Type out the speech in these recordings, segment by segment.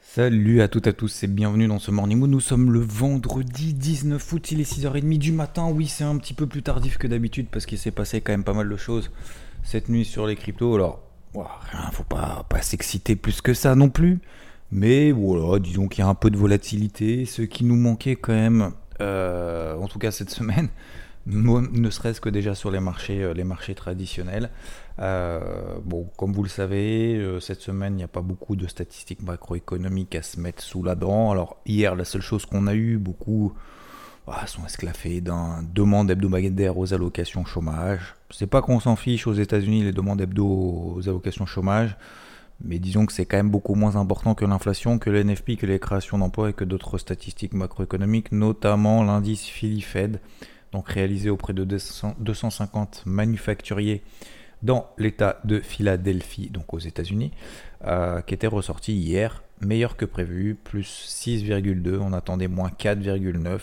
Salut à toutes et à tous et bienvenue dans ce Morning Mood. Nous sommes le vendredi 19 août, il est 6h30 du matin. Oui, c'est un petit peu plus tardif que d'habitude parce qu'il s'est passé quand même pas mal de choses cette nuit sur les cryptos. Alors, rien, faut pas, pas s'exciter plus que ça non plus. Mais voilà, disons qu'il y a un peu de volatilité. Ce qui nous manquait quand même, euh, en tout cas cette semaine, ne serait-ce que déjà sur les marchés, euh, les marchés traditionnels. Euh, comme vous le savez, euh, cette semaine, il n'y a pas beaucoup de statistiques macroéconomiques à se mettre sous la dent. Alors hier, la seule chose qu'on a eu, beaucoup ah, sont esclaffés d'un demande hebdomadaire aux allocations chômage. C'est pas qu'on s'en fiche aux États-Unis les demandes hebdo aux allocations chômage, mais disons que c'est quand même beaucoup moins important que l'inflation, que le NFP, que les créations d'emplois et que d'autres statistiques macroéconomiques, notamment l'indice Philly Fed, donc réalisé auprès de 250 manufacturiers dans l'État de Philadelphie, donc aux États-Unis, euh, qui était ressorti hier, meilleur que prévu, plus 6,2, on attendait moins 4,9.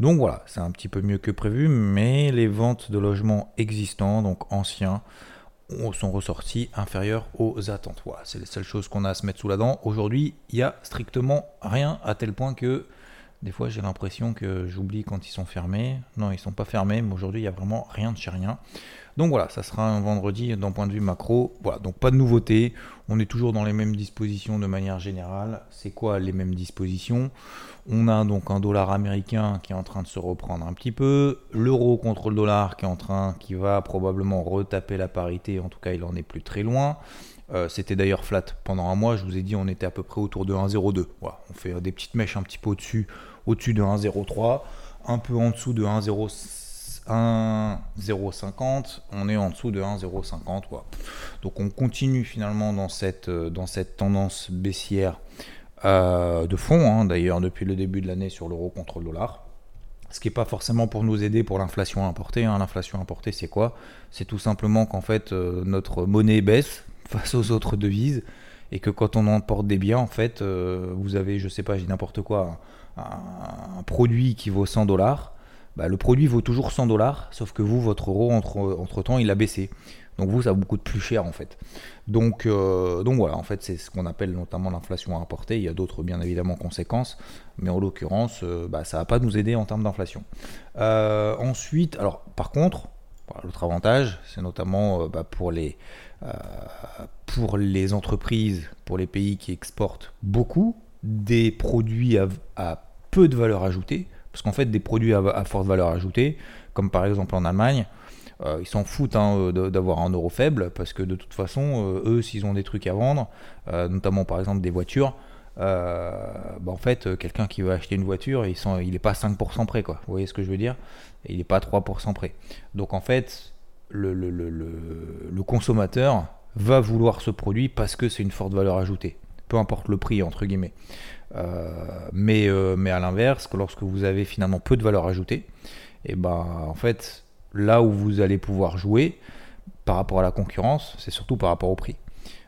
Donc voilà, c'est un petit peu mieux que prévu, mais les ventes de logements existants, donc anciens, sont ressortis inférieurs aux attentes. Voilà, c'est les seules choses qu'on a à se mettre sous la dent. Aujourd'hui, il n'y a strictement rien à tel point que des fois j'ai l'impression que j'oublie quand ils sont fermés. Non, ils sont pas fermés, mais aujourd'hui il n'y a vraiment rien de chez rien. Donc voilà, ça sera un vendredi d'un point de vue macro. Voilà, donc pas de nouveauté. On est toujours dans les mêmes dispositions de manière générale. C'est quoi les mêmes dispositions? On a donc un dollar américain qui est en train de se reprendre un petit peu, l'euro contre le dollar qui est en train, qui va probablement retaper la parité. En tout cas, il en est plus très loin. Euh, c'était d'ailleurs flat pendant un mois. Je vous ai dit, on était à peu près autour de 1,02. Voilà, on fait des petites mèches un petit peu au-dessus, au-dessus de 1,03, un peu en dessous de 1,05 1,050, on est en dessous de 1,050. Donc on continue finalement dans cette, euh, tendance baissière euh, de fond, hein, d'ailleurs depuis le début de l'année sur l'euro contre le dollar. Ce qui n'est pas forcément pour nous aider pour l'inflation importée. Hein. L'inflation importée, c'est quoi? C'est tout simplement qu'en fait, euh, notre monnaie baisse face aux autres devises et que quand on emporte des biens, en fait, vous avez, je sais pas, j'ai n'importe quoi, un, produit qui vaut 100 dollars bah, le produit vaut toujours 100 dollars, sauf que vous, votre euro, entre, temps, il a baissé. Donc vous, ça vous coûte plus cher en fait. Donc, euh, donc voilà, en fait, c'est ce qu'on appelle notamment l'inflation importée. Il y a d'autres, bien évidemment, conséquences, mais en l'occurrence, euh, bah, ça va pas nous aider en termes d'inflation. Euh, ensuite, alors par contre, l'autre avantage, c'est notamment bah, pour, les, pour les entreprises, pour les pays qui exportent beaucoup des produits à peu de valeur ajoutée parce qu'en fait, des produits à, forte valeur ajoutée, comme par exemple en Allemagne, euh, ils s'en foutent hein, d'avoir un euro faible, parce que de toute façon, euh, eux, s'ils ont des trucs à vendre, euh, notamment par exemple des voitures, bah, en fait, quelqu'un qui veut acheter une voiture, il n'est pas 5% prêt, quoi. Vous voyez ce que je veux dire? Il n'est pas 3% prêt. Donc en fait, le, consommateur va vouloir ce produit parce que c'est une forte valeur ajoutée. Peu importe le prix, entre guillemets. Euh, mais, euh, mais à l'inverse, lorsque vous avez finalement peu de valeur ajoutée, et eh ben en fait, là où vous allez pouvoir jouer par rapport à la concurrence, c'est surtout par rapport au prix.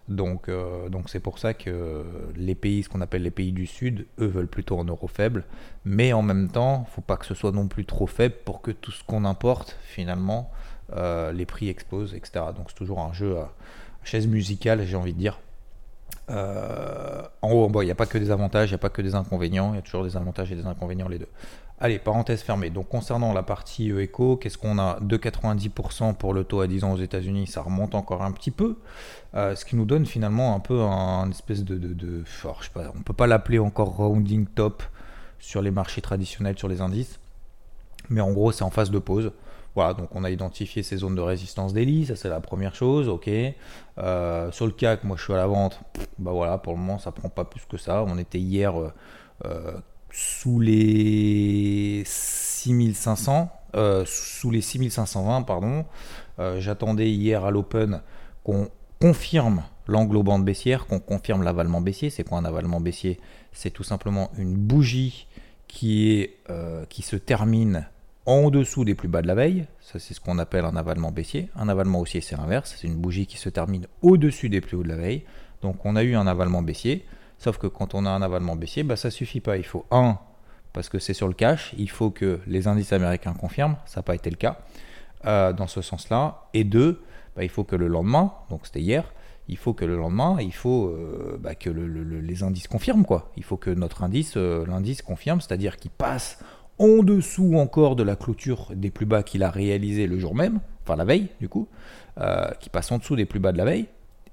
Donc, euh, c'est pour ça que les pays, ce qu'on appelle les pays du Sud, eux veulent plutôt en euro faible, mais en même temps, faut pas que ce soit non plus trop faible pour que tout ce qu'on importe, finalement, les prix explosent, etc. Donc c'est toujours un jeu à chaise musicale, j'ai envie de dire. Euh, en haut, il n'y a pas que des avantages, il n'y a pas que des inconvénients, il y a toujours des avantages et des inconvénients les deux. Allez, parenthèse fermée. Donc concernant la partie éco, qu'est-ce qu'on a 2,90% pour le taux à 10 ans aux États-Unis, ça remonte encore un petit peu, euh, ce qui nous donne finalement un peu un, espèce de, de, de pas, on peut pas l'appeler encore rounding top sur les marchés traditionnels, sur les indices, mais en gros c'est en phase de pause. Voilà, donc on a identifié ces zones de résistance d'Eli, ça c'est la première chose, ok. Euh, sur le CAC, moi je suis à la vente, bah voilà, pour le moment ça prend pas plus que ça. On était hier euh, euh, sous les 6500, sous les 6520, pardon. J'attendais hier à l'open qu'on confirme l'englobante baissière, qu'on confirme l'avalement baissier. C'est quoi un avalement baissier? C'est tout simplement une bougie qui se termine en dessous des plus bas de la veille. Ça, c'est ce qu'on appelle un avalement baissier. Un avalement haussier, c'est l'inverse. C'est une bougie qui se termine au-dessus des plus hauts de la veille. Donc, on a eu un avalement baissier. Sauf que quand on a un avalement baissier, bah, ça suffit pas. Il faut un, parce que c'est sur le cash, il faut que les indices américains confirment. Ça n'a pas été le cas euh, dans ce sens-là. Et deux, bah, il faut que le lendemain, donc c'était hier, il faut que le lendemain, il faut euh, bah, que les indices confirment quoi. Il faut que notre indice, euh, l'indice confirme, c'est-à-dire qu'il passe en dessous encore de la clôture des plus bas qu'il a réalisé le jour même, enfin la veille du coup, euh, qui passe en dessous des plus bas de la veille.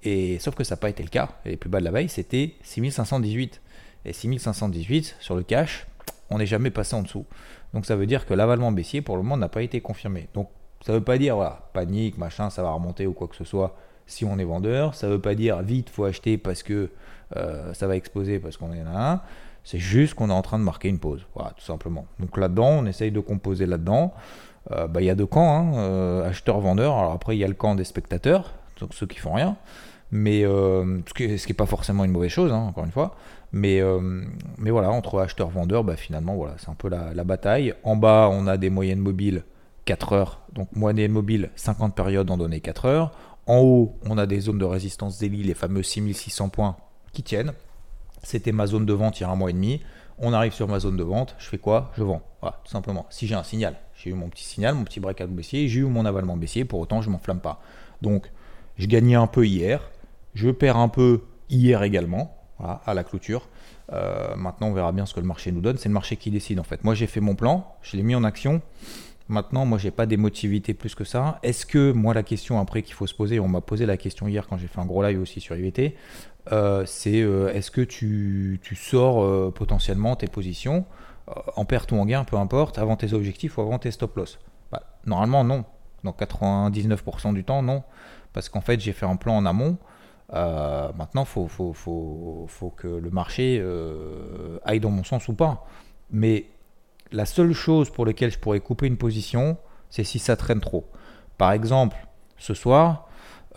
Et sauf que ça n'a pas été le cas. les plus bas de la veille, c'était 6518. Et 6518 sur le cash, on n'est jamais passé en dessous. Donc ça veut dire que l'avalement baissier pour le moment n'a pas été confirmé. Donc ça ne veut pas dire voilà, panique, machin, ça va remonter ou quoi que ce soit si on est vendeur. Ça ne veut pas dire vite, faut acheter parce que euh, ça va exploser parce qu'on est là. C'est juste qu'on est en train de marquer une pause. Voilà, tout simplement. Donc là-dedans, on essaye de composer là-dedans. Euh, bah, il y a deux camps, hein, euh, acheteur-vendeur. Alors après, il y a le camp des spectateurs, donc ceux qui font rien. Mais ce qui n'est pas forcément une mauvaise chose, hein, encore une fois. Mais, mais voilà, entre acheteur-vendeur, bah, finalement, voilà, c'est un peu la, bataille. En bas, on a des moyennes mobiles 4 heures. Donc moyenne mobile, 50 périodes en données 4 heures. En haut, on a des zones de résistance daily, les fameux 6600 points qui tiennent. C'était ma zone de vente il y a un mois et demi. On arrive sur ma zone de vente, je fais quoi? Je vends. Voilà, tout simplement. Si j'ai un signal, j'ai eu mon petit signal, mon petit breakout baissier, j'ai eu mon avalement baissier, pour autant je m'enflamme pas. Donc, je gagnais un peu hier, je perds un peu hier également, à la clôture. Euh, maintenant, on verra bien ce que le marché nous donne. C'est le marché qui décide en fait. Moi, j'ai fait mon plan, je l'ai mis en action. Maintenant, moi, j'ai pas d'émotivité plus que ça. Est-ce que, moi, la question après qu'il faut se poser, on m'a posé la question hier quand j'ai fait un gros live aussi sur IVT, euh, c'est euh, est-ce que tu, sors euh, potentiellement tes positions en perte ou en gain, peu importe, avant tes objectifs ou avant tes stop loss? Bah, Normalement, non. Dans 99% du temps, non. Parce qu'en fait, j'ai fait un plan en amont. maintenant, il faut, faut, faut, faut, que le marché aille dans mon sens ou pas. Mais la seule chose pour laquelle je pourrais couper une position, c'est si ça traîne trop. Par exemple, ce soir,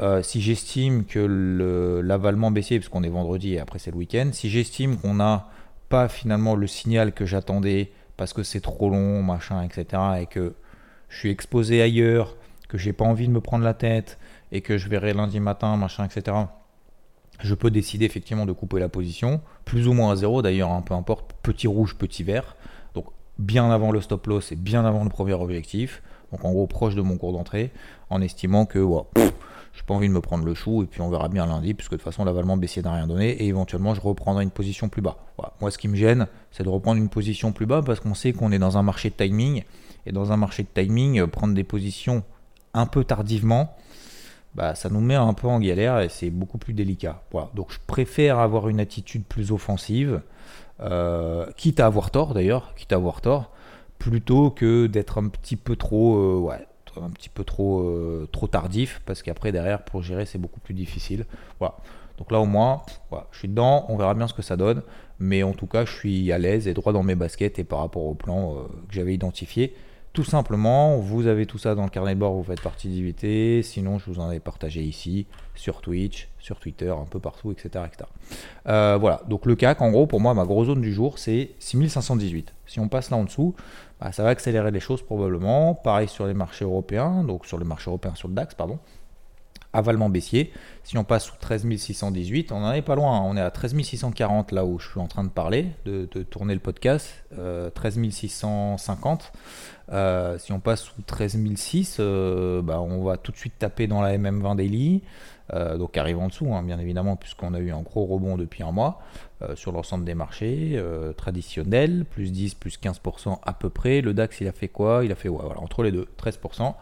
euh, si j'estime que l'avalement baissier, parce qu'on est vendredi et après c'est le week-end, si j'estime qu'on n'a pas finalement le signal que j'attendais parce que c'est trop long, machin, etc., et que je suis exposé ailleurs, que j'ai pas envie de me prendre la tête et que je verrai lundi matin, machin, etc., je peux décider effectivement de couper la position, plus ou moins à zéro d'ailleurs, hein, peu importe, petit rouge, petit vert bien avant le stop loss et bien avant le premier objectif. Donc en gros proche de mon cours d'entrée, en estimant que je n'ai pas envie de me prendre le chou et puis on verra bien lundi, puisque de toute façon l'avalement baissier n'a rien donné et éventuellement je reprendrai une position plus bas. Moi ce qui me gêne, c'est de reprendre une position plus bas parce qu'on sait qu'on est dans un marché de timing et dans un marché de timing, euh, prendre des positions un peu tardivement, bah, ça nous met un peu en galère et c'est beaucoup plus délicat. Voilà. Donc je préfère avoir une attitude plus offensive euh, quitte à avoir tort d'ailleurs, quitte à avoir tort, plutôt que d'être un petit peu trop, euh, ouais, un petit peu trop, euh, trop tardif, parce qu'après derrière pour gérer c'est beaucoup plus difficile. Voilà. Donc là au moins, je suis dedans, on verra bien ce que ça donne, mais en tout cas je suis à l'aise et droit dans mes baskets et par rapport au plan que j'avais identifié. Tout simplement, vous avez tout ça dans le carnet de bord, vous faites partie d'IVT. Sinon, je vous en ai partagé ici, sur Twitch, sur Twitter, un peu partout, etc. Euh, voilà, donc le CAC, en gros, pour moi, ma grosse zone du jour, c'est 6518. Si on passe là en dessous, bah, ça va accélérer les choses probablement. Pareil sur les marchés européens, donc sur le marché européen, sur le DAX, pardon avalement baissier. Si on passe sous 13 618, on n'en est pas loin. Hein. On est à 13 640 là où je suis en train de parler, de, tourner le podcast. 13 euh, 650. Euh, si on passe sous 13 006, euh, bah, on va tout de suite taper dans la MM20 Daily. donc arrive en dessous, hein, bien évidemment, puisqu'on a eu un gros rebond depuis un mois sur l'ensemble des marchés traditionnels, plus 10, plus 15% à peu près. Le DAX, il a fait quoi? Il a fait voilà, entre les deux, 13%.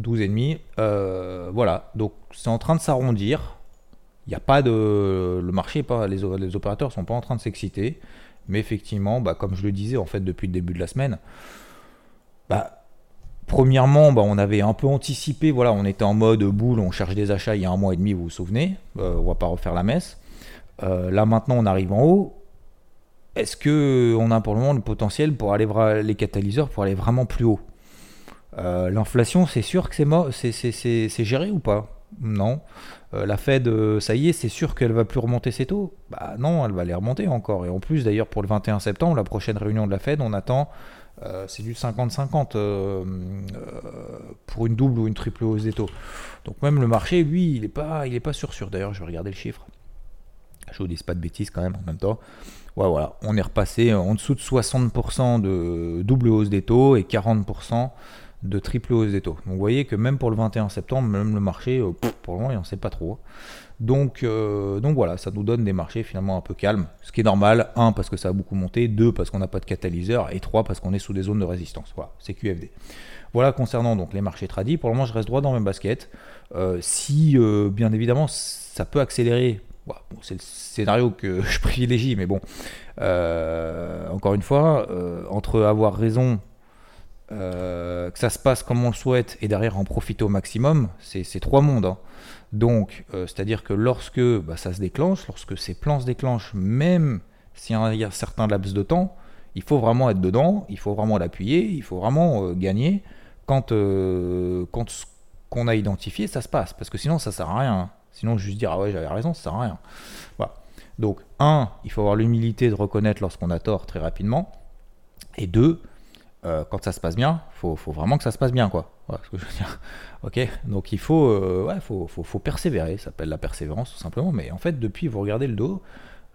12,5. Euh, voilà, donc c'est en train de s'arrondir. Il n'y a pas de. Le marché, pas, les, les opérateurs sont pas en train de s'exciter. Mais effectivement, bah, comme je le disais en fait depuis le début de la semaine, bah, premièrement, bah, on avait un peu anticipé. Voilà, on était en mode boule, on cherche des achats il y a un mois et demi, vous vous souvenez. Euh, on va pas refaire la messe. Euh, là maintenant, on arrive en haut. Est-ce que on a pour le moment le potentiel pour aller les catalyseurs pour aller vraiment plus haut? Euh, l'inflation, c'est sûr que c'est, c'est, géré ou pas? Non. Euh, la Fed, euh, ça y est, c'est sûr qu'elle va plus remonter ses taux Bah non, elle va les remonter encore. Et en plus, d'ailleurs, pour le 21 septembre, la prochaine réunion de la Fed, on attend, euh, c'est du 50-50 pour une double ou une triple hausse des taux. Donc même le marché, lui, il n'est pas, il est pas sûr sûr. D'ailleurs, je vais regarder le chiffre. Je vous dis pas de bêtises quand même en même temps. Ouais, voilà, on est repassé en dessous de 60% de double hausse des taux et 40% de triple hausse des taux. Donc vous voyez que même pour le 21 septembre, même le marché, euh, pour le moment, il n'en sait pas trop. Donc, euh, donc voilà, ça nous donne des marchés finalement un peu calmes, ce qui est normal. Un, parce que ça a beaucoup monté. Deux, parce qu'on n'a pas de catalyseur. Et trois, parce qu'on est sous des zones de résistance. Voilà, c'est QFD. Voilà concernant donc les marchés tradis. Pour le moment, je reste droit dans mes baskets. Euh, si, bien évidemment, ça peut accélérer. c'est le scénario que je privilégie, mais bon, encore une fois, entre avoir raison euh, que ça se passe comme on le souhaite et derrière en profiter au maximum, c'est trois mondes. Hein. Donc, euh, c'est-à-dire que lorsque bah, ça se déclenche, lorsque ces plans se déclenchent, même s'il y a un certain laps de temps, il faut vraiment être dedans, il faut vraiment l'appuyer, il faut vraiment euh, gagner quand, quand ce qu'on a identifié, ça se passe. Parce que sinon, ça sert à rien. Hein. Sinon, juste dire, ah ouais, j'avais raison, ça sert à rien. Voilà. Donc, un, il faut avoir l'humilité de reconnaître lorsqu'on a tort très rapidement. Et deux, euh, quand ça se passe bien, faut, faut vraiment que ça se passe bien, quoi. Voilà ce que je veux dire. Ok, donc il faut, euh, faut, faut, persévérer. Ça s'appelle la persévérance tout simplement. Mais en fait, depuis, vous regardez le dos.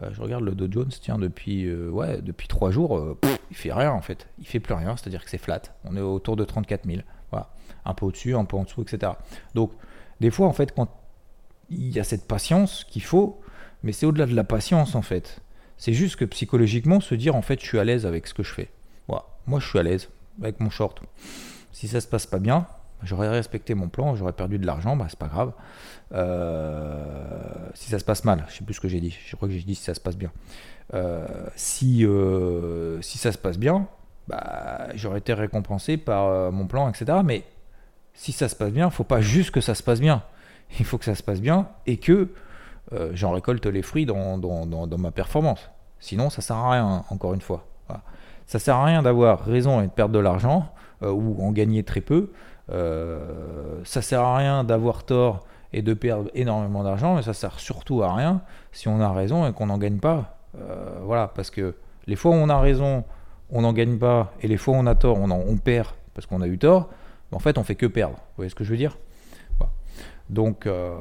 Euh, je regarde le Dow Jones, tiens, depuis, ouais, depuis trois jours, il fait rien en fait. Il fait plus rien. C'est-à-dire que c'est flat. On est autour de 34 000. Voilà, un peu au-dessus, un peu en dessous, etc. Donc, des fois, en fait, quand il y a cette patience qu'il faut, mais c'est au-delà de la patience en fait. C'est juste que psychologiquement, se dire en fait, je suis à l'aise avec ce que je fais. Moi, je suis à l'aise avec mon short. Si ça se passe pas bien, j'aurais respecté mon plan, j'aurais perdu de l'argent, bah, c'est pas grave. Euh, si ça se passe mal, je sais plus ce que j'ai dit. Je crois que j'ai dit si ça se passe bien. Euh, si, euh, si ça se passe bien, bah, j'aurais été récompensé par mon plan, etc. Mais si ça se passe bien, il faut pas juste que ça se passe bien. Il faut que ça se passe bien et que j'en récolte les fruits dans, dans, dans, ma performance. Sinon, ça sert à rien, encore une fois. Ça sert à rien d'avoir raison et de perdre de l'argent euh, ou en gagner très peu. Euh, ça sert à rien d'avoir tort et de perdre énormément d'argent, mais ça sert surtout à rien si on a raison et qu'on n'en gagne pas. Euh, voilà, parce que les fois où on a raison, on n'en gagne pas, et les fois où on a tort, on, perd parce qu'on a eu tort. En fait, on fait que perdre. Vous voyez ce que je veux dire? Donc euh,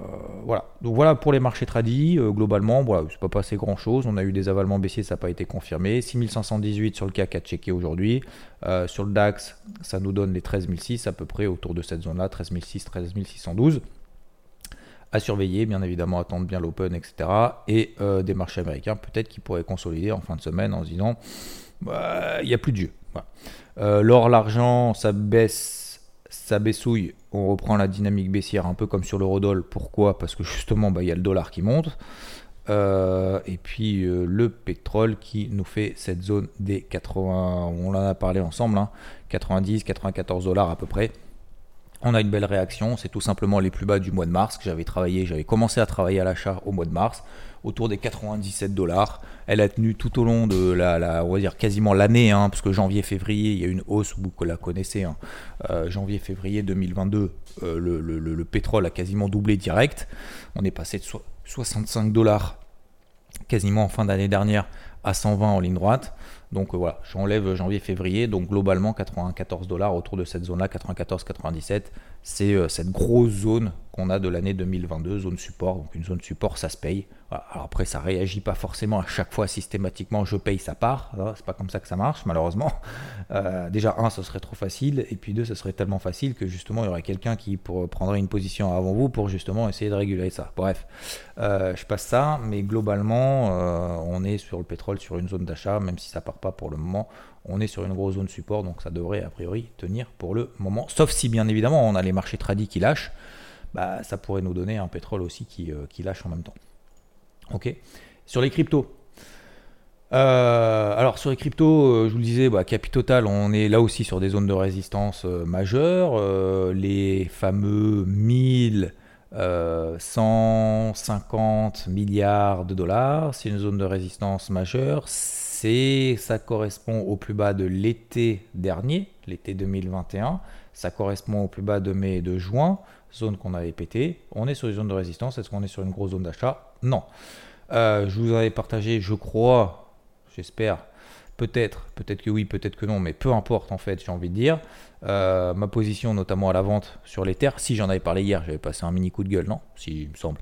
voilà. Voilà pour les marchés tradis. Euh, globalement, voilà, c'est pas passé grand chose. On a eu des avalements baissiers, ça n'a pas été confirmé. 6518 sur le CAC à checker aujourd'hui. Euh, sur le DAX, ça nous donne les 13006 à peu près autour de cette zone-là, 13006, 13612 à surveiller, bien évidemment, attendre bien l'open, etc. Et des marchés américains, peut-être qui pourraient consolider en fin de semaine en se disant bah, il n'y a plus de jeu. L'or, l'argent, ça baisse ça baissouille, on reprend la dynamique baissière un peu comme sur l'eurodoll. Pourquoi? Parce que justement, bah, il y a le dollar qui monte. Euh, et puis euh, le pétrole qui nous fait cette zone des 80, on en a parlé ensemble, 90, hein, 94 dollars à peu près. On a une belle réaction, c'est tout simplement les plus bas du mois de mars que j'avais travaillé, j'avais commencé à travailler à l'achat au mois de mars autour des 97 dollars. Elle a tenu tout au long de la, on va dire quasiment l'année, hein, parce que janvier-février, il y a une hausse, vous la connaissez, hein. euh, janvier-février 2022, euh, le, pétrole a quasiment doublé direct. On est passé de 65 dollars quasiment en fin d'année dernière à 120 en ligne droite. Donc euh, voilà, j'enlève janvier-février, donc globalement 94 dollars autour de cette zone-là, 94-97, c'est euh, cette grosse zone qu'on a de l'année 2022, zone support. Donc une zone support, ça se paye. Alors après, ça réagit pas forcément à chaque fois systématiquement, je paye sa part. C'est pas comme ça que ça marche, malheureusement. Euh, déjà, un, ce serait trop facile, et puis deux, ce serait tellement facile que justement, il y aurait quelqu'un qui prendrait une position avant vous pour justement essayer de réguler ça. Bref, je passe ça, mais globalement, on est sur le pétrole sur une zone d'achat, même si ça part pas pour le moment. On est sur une grosse zone support, donc ça devrait a priori tenir pour le moment. Sauf si bien évidemment on a les marchés tradis qui lâchent, bah, ça pourrait nous donner un pétrole aussi qui, euh, qui lâche en même temps. Ok. Sur les cryptos. Euh, alors sur les cryptos, euh, je vous le disais, bah, Capital, on est là aussi sur des zones de résistance majeures. les fameux 1150 milliards de dollars, c'est une zone de résistance majeure ça correspond au plus bas de l'été dernier, l'été 2021. Ça correspond au plus bas de mai et de juin. Zone qu'on avait pété. On est sur une zone de résistance. Est-ce qu'on est sur une grosse zone d'achat? Non. Euh, je vous avais partagé, je crois, j'espère, peut-être, peut-être que oui, peut-être que non, mais peu importe en fait, j'ai envie de dire. Euh, ma position notamment à la vente sur les terres, si j'en avais parlé hier, j'avais passé un mini coup de gueule, non? Si, il me semble.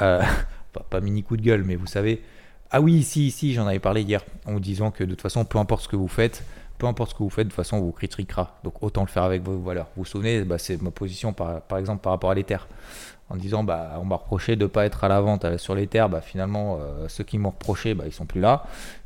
Euh, pas, pas, mini coup de gueule, mais vous savez. Ah oui, si, si, j'en avais parlé hier, en vous disant que de toute façon, peu importe ce que vous faites, peu importe ce que vous faites, de toute façon, on vous critiquera. Donc autant le faire avec vos valeurs. Vous vous souvenez, bah, c'est ma position par, exemple par rapport à l'Ether. En disant, bah, on m'a reproché de ne pas être à la vente euh, sur l'Ether. Bah, finalement, euh, ceux qui m'ont reproché, bah, ils sont plus là.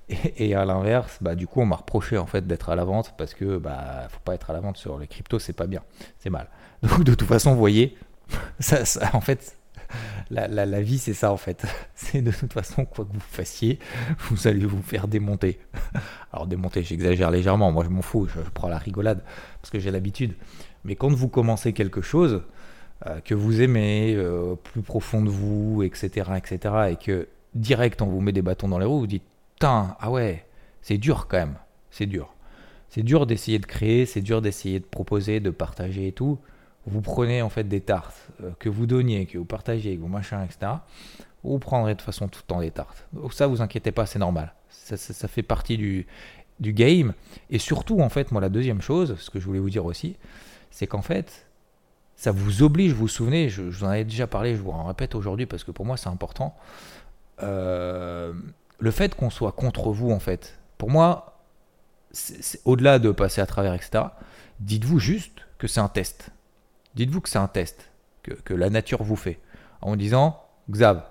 Et, à l'inverse, bah, du coup, on m'a reproché en fait d'être à la vente parce que bah, faut pas être à la vente sur les cryptos, c'est pas bien, c'est mal. Donc de toute façon, vous voyez, ça en fait, la, vie, c'est ça en fait. C'est de toute façon, quoi que vous fassiez, vous allez vous faire démonter. Alors démonter, j'exagère légèrement, moi je m'en fous, je, je, prends la rigolade parce que j'ai l'habitude. Mais quand vous commencez quelque chose euh, que vous aimez, euh, plus profond de vous, etc., etc., et que direct on vous met des bâtons dans les roues, vous dites, putain, ah ouais, c'est dur quand même, c'est dur. C'est dur d'essayer de créer, c'est dur d'essayer de proposer, de partager et tout vous prenez en fait des tartes euh, que vous donniez, que vous partagez avec vos machins, etc., vous prendrez de toute façon tout le temps des tartes. Donc ça, vous inquiétez pas, c'est normal. Ça, ça, fait partie du, du game. Et surtout, en fait, moi, la deuxième chose, ce que je voulais vous dire aussi, c'est qu'en fait, ça vous oblige, vous vous souvenez, je, vous en avais déjà parlé, je vous en répète aujourd'hui parce que pour moi, c'est important. Euh, le fait qu'on soit contre vous, en fait, pour moi, au-delà de passer à travers, etc., dites-vous juste que c'est un test Dites-vous que c'est un test que, la nature vous fait. En disant, Xav,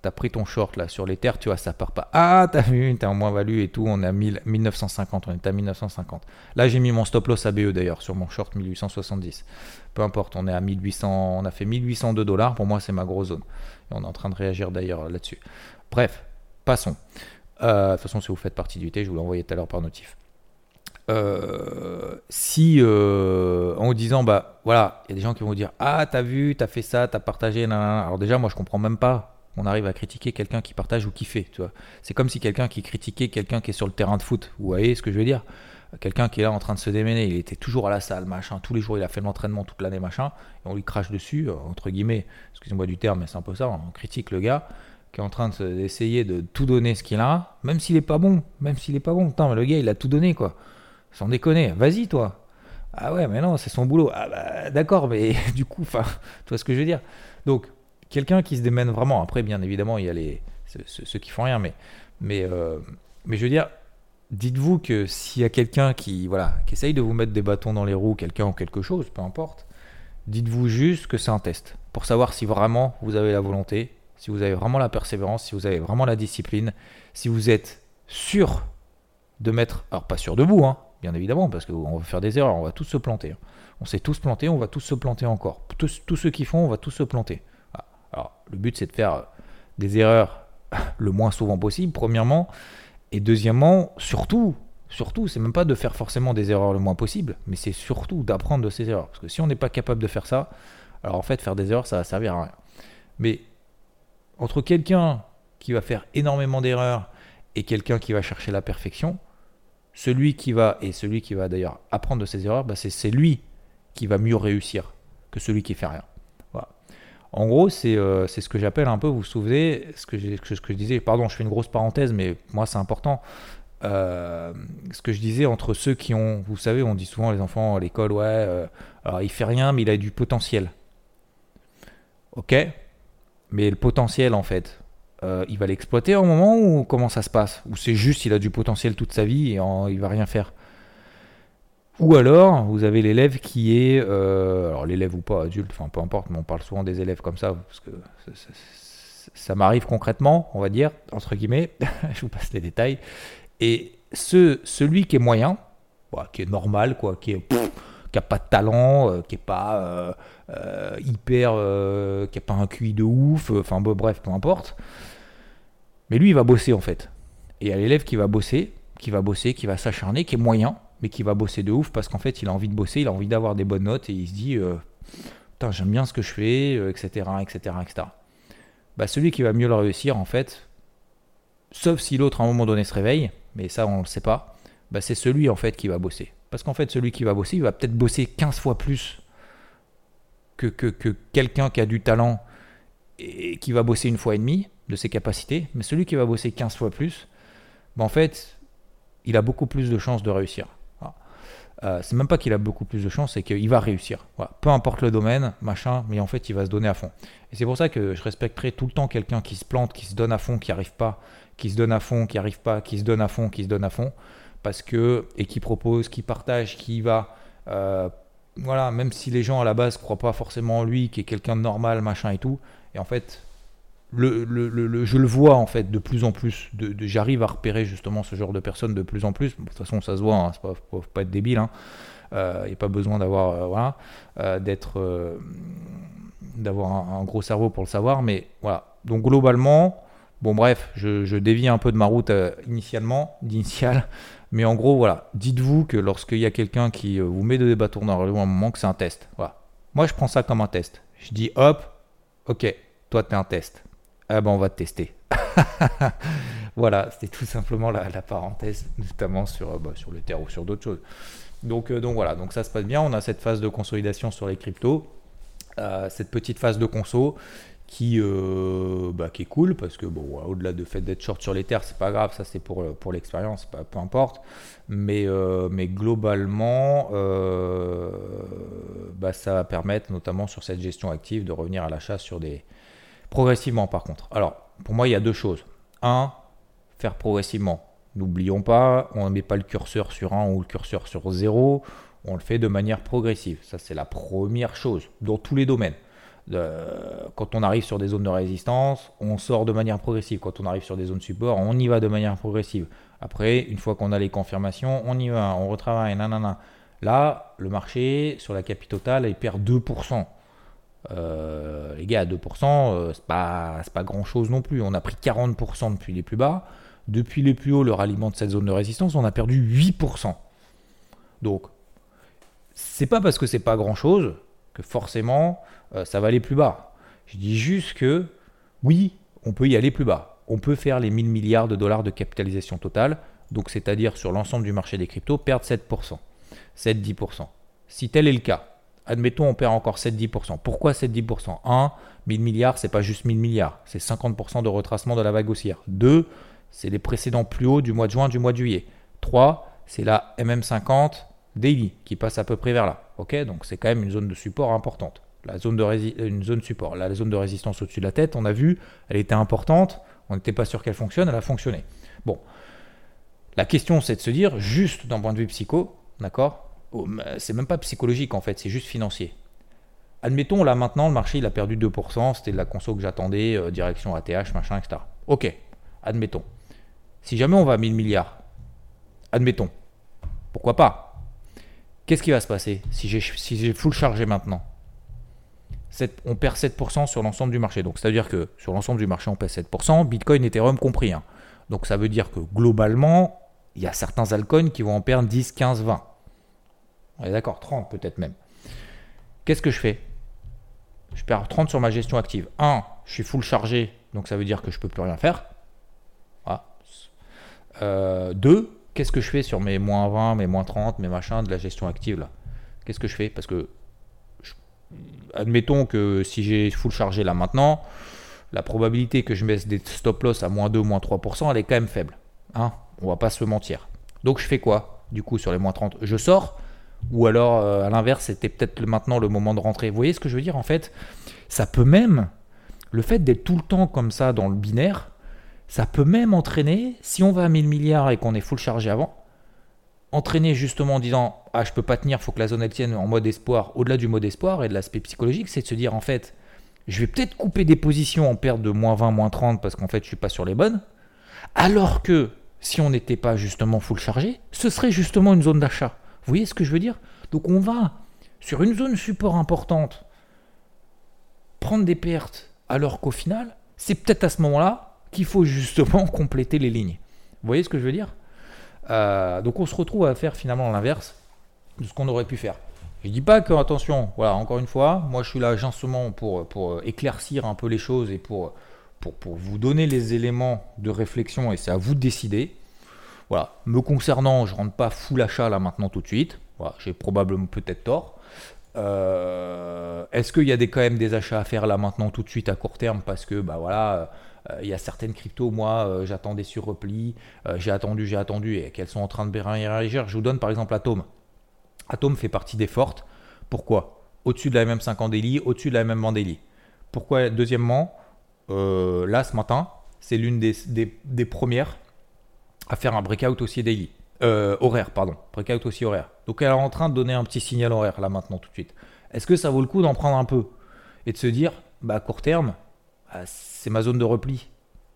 t'as pris ton short là sur les terres, tu vois, ça part pas. Ah, t'as vu, t'es en moins-value et tout, on est à 1000, 1950, on est à 1950. Là, j'ai mis mon stop loss ABE d'ailleurs sur mon short 1870. Peu importe, on est à 1800, on a fait 1802 dollars, pour moi c'est ma grosse zone. On est en train de réagir d'ailleurs là-dessus. Bref, passons. Euh, de toute façon, si vous faites partie du T, je vous l'ai envoyé tout à l'heure par notif. Euh, si euh, en vous disant bah voilà, il y a des gens qui vont vous dire ah t'as vu, t'as fait ça, t'as partagé, alors déjà moi je comprends même pas on arrive à critiquer quelqu'un qui partage ou qui fait, tu vois. C'est comme si quelqu'un qui critiquait quelqu'un qui est sur le terrain de foot, vous voyez ce que je veux dire? Quelqu'un qui est là en train de se démener, il était toujours à la salle, machin, tous les jours il a fait l'entraînement toute l'année, machin, et on lui crache dessus, euh, entre guillemets, excusez-moi du terme, mais c'est un peu ça, on critique le gars qui est en train d'essayer de, de tout donner ce qu'il a, même s'il est pas bon, même s'il est pas bon, putain, mais le gars il a tout donné quoi. Sans déconner, vas-y toi. Ah ouais, mais non, c'est son boulot. Ah bah d'accord, mais du coup, enfin, tu vois ce que je veux dire. Donc, quelqu'un qui se démène vraiment. Après, bien évidemment, il y a les ceux, qui font rien, mais mais euh, mais je veux dire, dites-vous que s'il y a quelqu'un qui voilà, qui essaye de vous mettre des bâtons dans les roues, quelqu'un ou quelque chose, peu importe, dites-vous juste que c'est un test pour savoir si vraiment vous avez la volonté, si vous avez vraiment la persévérance, si vous avez vraiment la discipline, si vous êtes sûr de mettre, alors pas sûr de vous, hein, bien évidemment, parce qu'on va faire des erreurs, on va tous se planter. Hein. On s'est tous planter, on va tous se planter encore. Tous, tous, ceux qui font, on va tous se planter. Ah, alors, le but, c'est de faire des erreurs le moins souvent possible, premièrement. Et deuxièmement, surtout, surtout, c'est même pas de faire forcément des erreurs le moins possible, mais c'est surtout d'apprendre de ces erreurs. Parce que si on n'est pas capable de faire ça, alors en fait, faire des erreurs, ça va servir à rien. Mais entre quelqu'un qui va faire énormément d'erreurs et quelqu'un qui va chercher la perfection, celui qui va, et celui qui va d'ailleurs apprendre de ses erreurs, bah c'est lui qui va mieux réussir que celui qui fait rien. En gros, c'est euh, ce que j'appelle un peu, vous vous souvenez, ce que, ce que je disais, pardon, je fais une grosse parenthèse, mais moi c'est important. Euh, ce que je disais entre ceux qui ont, vous savez, on dit souvent les enfants à l'école, ouais, euh, alors il fait rien, mais il a du potentiel. Ok, mais le potentiel en fait, euh, il va l'exploiter un moment ou comment ça se passe? Ou c'est juste il a du potentiel toute sa vie et en, il va rien faire? Ou alors vous avez l'élève qui est, euh, alors l'élève ou pas adulte, enfin peu importe, mais on parle souvent des élèves comme ça parce que ça, m'arrive concrètement, on va dire entre guillemets. je vous passe les détails. Et ce, celui qui est moyen, bah, qui est normal, quoi, qui est qui n'a pas de talent, euh, qui n'est pas euh, euh, hyper. qui n'a pas un QI de ouf, enfin bref, peu importe. Mais lui, il va bosser en fait. Et il y a l'élève qui va bosser, qui va bosser, qui va s'acharner, qui est moyen, mais qui va bosser de ouf parce qu'en fait, il a envie de bosser, il a envie d'avoir des bonnes notes et il se dit Putain, j'aime bien ce que je fais, etc., etc., etc. Bah, celui qui va mieux le réussir, en fait, sauf si l'autre à un moment donné se réveille, mais ça, on ne le sait pas, bah, c'est celui en fait qui va bosser. Parce qu'en fait, celui qui va bosser, il va peut-être bosser 15 fois plus que, que, quelqu'un qui a du talent et qui va bosser une fois et demie de ses capacités, mais celui qui va bosser 15 fois plus, ben en fait, il a beaucoup plus de chances de réussir. Euh, c'est même pas qu'il a beaucoup plus de chances, c'est qu'il va réussir. Peu importe le domaine, machin, mais en fait, il va se donner à fond. Et c'est pour ça que je respecterai tout le temps quelqu'un qui se plante, qui se donne à fond, qui arrive pas, qui se donne à fond, qui arrive pas, qui se donne à fond, qui se donne à fond, parce que et qui propose, qui partage, qui va. Euh, voilà, même si les gens à la base croient pas forcément en lui, qui est quelqu'un de normal, machin et tout, et en fait, le, je le vois en fait de plus en plus. J'arrive à repérer justement ce genre de personnes de plus en plus. De toute façon, ça se voit, hein, pas, faut pas être débile. Il hein. n'y euh, a pas besoin d'avoir euh, voilà, d'être d'avoir un, gros cerveau pour le savoir. Mais voilà. Donc globalement, bon bref, je, je dévie un peu de ma route initialement, d'initial. Mais en gros, voilà. Dites-vous que lorsqu'il y a quelqu'un qui vous met des bâtons dans le un moment, que c'est un test. Voilà. Moi, je prends ça comme un test. Je dis hop, ok, toi, tu es un test ah ben on va te tester. voilà, c'était tout simplement la, parenthèse, notamment sur, euh, bah, sur le terre ou sur d'autres choses. Donc, euh, donc voilà, donc ça se passe bien. On a cette phase de consolidation sur les cryptos, euh, cette petite phase de conso qui, bah, qui est cool parce que bon, au-delà de fait d'être short sur les terres, c'est pas grave, ça c'est pour, pour l'expérience, peu importe. Mais, mais globalement, bah, ça va permettre notamment sur cette gestion active de revenir à l'achat sur des Progressivement, par contre. Alors, pour moi, il y a deux choses. Un, faire progressivement. N'oublions pas, on ne met pas le curseur sur 1 ou le curseur sur 0, on le fait de manière progressive. Ça, c'est la première chose dans tous les domaines. Quand on arrive sur des zones de résistance, on sort de manière progressive. Quand on arrive sur des zones support, on y va de manière progressive. Après, une fois qu'on a les confirmations, on y va, on retravaille, nanana. Là, le marché, sur la capitale, il perd 2%. Euh, les gars, à 2%, euh, c'est pas, pas grand chose non plus. On a pris 40% depuis les plus bas. Depuis les plus hauts, le ralliement de cette zone de résistance, on a perdu 8%. Donc, c'est pas parce que c'est pas grand chose que forcément euh, ça va aller plus bas. Je dis juste que oui, on peut y aller plus bas. On peut faire les 1000 milliards de dollars de capitalisation totale, donc c'est-à-dire sur l'ensemble du marché des cryptos, perdre 7%, 7-10%. Si tel est le cas, admettons, on perd encore 7-10%. Pourquoi 7-10% 1, 1000 milliards, c'est pas juste 1000 milliards, c'est 50% de retracement de la vague haussière. 2, c'est les précédents plus hauts du mois de juin, du mois de juillet. 3, c'est la MM50 daily qui passe à peu près vers là. Ok, donc c'est quand même une zone de support importante. La zone de une zone support, la zone de résistance au-dessus de la tête, on a vu, elle était importante. On n'était pas sûr qu'elle fonctionne, elle a fonctionné. Bon, la question c'est de se dire, juste d'un point de vue psycho, d'accord c'est même pas psychologique en fait, c'est juste financier. Admettons, là maintenant, le marché il a perdu 2%, c'était de la conso que j'attendais, euh, direction ATH, machin, etc. Ok, admettons. Si jamais on va à 1000 milliards, admettons, pourquoi pas? Qu'est-ce qui va se passer si j'ai si full chargé maintenant? On perd 7% sur l'ensemble du marché. Donc c'est-à-dire que sur l'ensemble du marché, on perd 7%, Bitcoin, Ethereum compris. Hein. Donc ça veut dire que globalement, il y a certains altcoins qui vont en perdre 10, 15, 20. On est d'accord, 30 peut-être même. Qu'est-ce que je fais? Je perds 30 sur ma gestion active. 1, je suis full chargé, donc ça veut dire que je ne peux plus rien faire. 2, euh, qu'est-ce que je fais sur mes moins 20, mes moins 30, mes machins de la gestion active là? Qu'est-ce que je fais? Parce que, admettons que si j'ai full chargé là maintenant, la probabilité que je mette des stop loss à moins 2, moins 3%, elle est quand même faible. Hein? On va pas se mentir. Donc je fais quoi Du coup, sur les moins 30, je sors? Ou alors, euh, à l'inverse, c'était peut-être maintenant le moment de rentrer. Vous voyez ce que je veux dire? En fait, ça peut même, le fait d'être tout le temps comme ça dans le binaire, ça peut même entraîner, si on va à 1000 milliards et qu'on est full chargé avant, entraîner justement en disant Ah, je peux pas tenir, faut que la zone elle tienne en mode espoir. Au-delà du mode espoir et de l'aspect psychologique, c'est de se dire en fait, je vais peut-être couper des positions en perte de moins 20, moins 30 parce qu'en fait, je suis pas sur les bonnes. Alors que si on n'était pas justement full chargé, ce serait justement une zone d'achat. Vous voyez ce que je veux dire? Donc on va sur une zone support importante prendre des pertes alors qu'au final, c'est peut-être à ce moment-là qu'il faut justement compléter les lignes. Vous voyez ce que je veux dire euh, Donc on se retrouve à faire finalement l'inverse de ce qu'on aurait pu faire. Je ne dis pas que, attention, voilà, encore une fois, moi je suis là gentiment pour, pour éclaircir un peu les choses et pour, vous donner les éléments de réflexion et c'est à vous de décider. Voilà. Me concernant, je rentre pas full achat là maintenant tout de suite. Voilà, j'ai probablement peut-être tort. Euh, est-ce qu'il y a des, quand même des achats à faire là maintenant tout de suite à court terme? Parce que bah voilà euh, il y a certaines cryptos, moi, euh, j'attendais sur repli, j'ai attendu, j'ai attendu, et qu'elles sont en train de réagir. Je vous donne par exemple Atom. Atom fait partie des fortes. Pourquoi? Au-dessus de la MM5 en au-dessus de la MM en daily. Pourquoi? Deuxièmement, là, ce matin, c'est l'une des, des, premières à faire un breakout aussi daily. horaire, pardon. Breakout aussi horaire. Donc elle est en train de donner un petit signal horaire là maintenant tout de suite. Est-ce que ça vaut le coup d'en prendre un peu? Et de se dire, bah à court terme, c'est ma zone de repli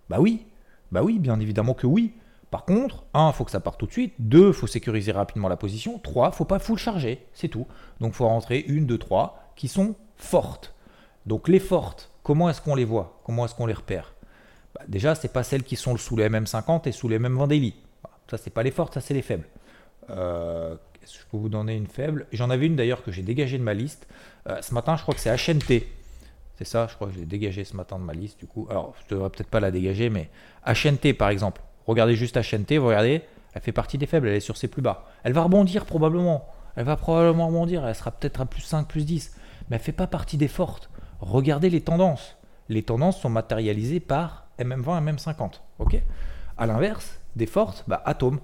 Bah oui, bah oui, bien évidemment que oui. Par contre, un, il faut que ça parte tout de suite. Deux, il faut sécuriser rapidement la position. Trois, faut pas full charger, c'est tout. Donc faut rentrer une, deux, trois qui sont fortes. Donc les fortes, comment est-ce qu'on les voit? Comment est-ce qu'on les repère? Bah, Déjà, c'est pas celles qui sont sous les MM50 et sous les mêmes Vendéli. Ça, c'est pas les fortes, ça c'est les faibles. Euh, je peux vous donner une faible? J'en avais une d'ailleurs que j'ai dégagée de ma liste. Euh, ce matin, je crois que c'est HNT. C'est ça, je crois que je l'ai dégagé ce matin de ma liste du coup. Alors, je ne devrais peut-être pas la dégager, mais HNT par exemple. Regardez juste HNT, vous regardez, elle fait partie des faibles, elle est sur ses plus bas. Elle va rebondir probablement. Elle va probablement rebondir, elle sera peut-être à plus 5, plus 10. Mais elle ne fait pas partie des fortes. Regardez les tendances. Les tendances sont matérialisées par MM20, MM50. Ok? À l'inverse, des fortes, bah, Atom.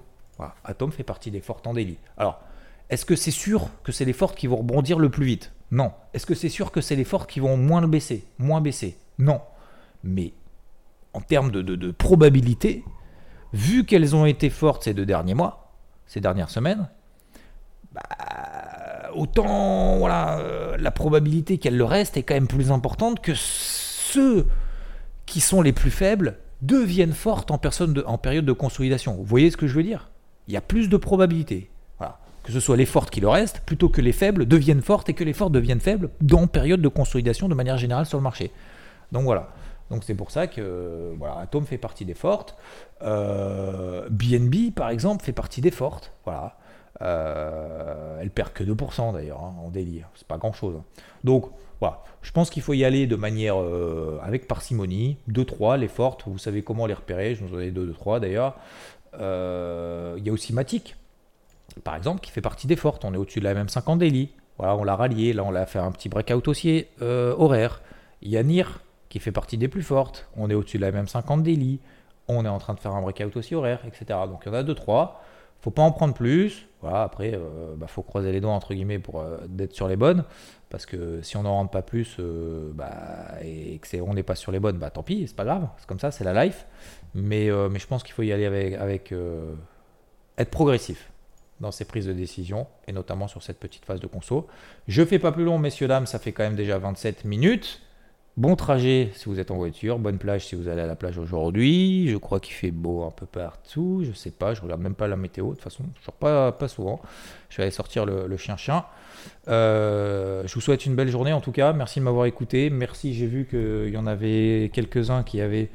Atom fait partie des fortes en délit. Alors, est-ce que c'est sûr que c'est les fortes qui vont rebondir le plus vite? Non. Est-ce que c'est sûr que c'est les fortes qui vont moins le baisser Moins baisser? Non. Mais en termes de, probabilité, vu qu'elles ont été fortes ces deux derniers mois, ces dernières semaines, bah, autant voilà, euh, la probabilité qu'elles le restent est quand même plus importante que ceux qui sont les plus faibles deviennent fortes en, en période de consolidation. Vous voyez ce que je veux dire? Il y a plus de probabilité que ce soit les fortes qui le restent, plutôt que les faibles deviennent fortes et que les fortes deviennent faibles dans période de consolidation de manière générale sur le marché. Donc voilà. Donc c'est pour ça que voilà, Atom fait partie des fortes. Euh, BNB par exemple fait partie des fortes. Voilà. Euh, elle perd que 2% d'ailleurs hein, en délire. C'est pas grand chose. Hein. Donc voilà. Je pense qu'il faut y aller de manière euh, avec parcimonie. 2-3, les fortes, vous savez comment les repérer. Je vous en ai 2-3 d'ailleurs. Il y a aussi Matic par exemple, qui fait partie des fortes. On est au-dessus de la même 50 daily. Voilà, on l'a rallié. Là, on l'a fait un petit breakout aussi euh, horaire. Il qui fait partie des plus fortes. On est au-dessus de la même 50 daily. On est en train de faire un breakout aussi horaire, etc. Donc il y en a 2-3. Faut pas en prendre plus. Voilà, après, il euh, bah, faut croiser les doigts entre guillemets pour euh, d'être sur les bonnes. Parce que si on n'en rentre pas plus bah, et que on n'est pas sur les bonnes, bah tant pis, c'est pas grave. C'est comme ça, c'est la life. Mais, mais je pense qu'il faut y aller avec être progressif dans ces prises de décision, et notamment sur cette petite phase de conso. Je fais pas plus long, messieurs, dames, ça fait quand même déjà 27 minutes. Bon trajet si vous êtes en voiture, bonne plage si vous allez à la plage aujourd'hui. Je crois qu'il fait beau un peu partout, je sais pas, je regarde même pas la météo, de toute façon, pas, pas souvent. Je vais aller sortir le chien-chien. Euh, je vous souhaite une belle journée en tout cas, merci de m'avoir écouté. Merci, j'ai vu qu'il y en avait quelques-uns qui avaient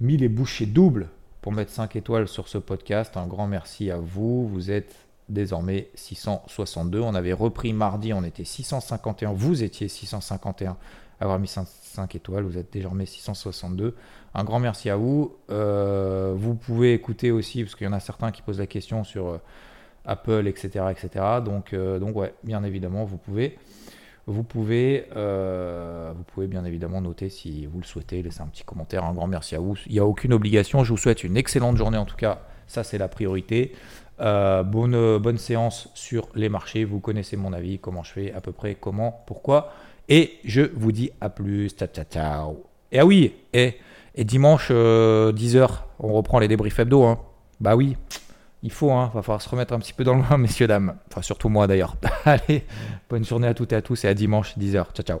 mis les bouchées doubles pour mettre 5 étoiles sur ce podcast. Un grand merci à vous, vous êtes désormais 662. On avait repris mardi, on était 651. Vous étiez 651 avoir mis 5, étoiles. Vous êtes désormais 662. Un grand merci à vous. Euh, vous pouvez écouter aussi, parce qu'il y en a certains qui posent la question sur euh, Apple, etc. etc. Donc, euh, donc ouais, bien évidemment, vous pouvez. Vous pouvez, vous pouvez bien évidemment noter si vous le souhaitez, laisser un petit commentaire. Un grand merci à vous. Il n'y a aucune obligation. Je vous souhaite une excellente journée en tout cas. Ça, c'est la priorité. Euh, bonne, bonne séance sur les marchés. Vous connaissez mon avis, comment je fais, à peu près, comment, pourquoi. Et je vous dis à plus. Ciao, ciao, ciao. Et ah oui, et, et dimanche, 10h, euh, on reprend les débriefs hebdo. Hein. Bah oui, il faut, hein, va falloir se remettre un petit peu dans le bain, messieurs, dames. Enfin, surtout moi d'ailleurs. Allez, bonne journée à toutes et à tous et à dimanche, 10h. Ciao, ciao.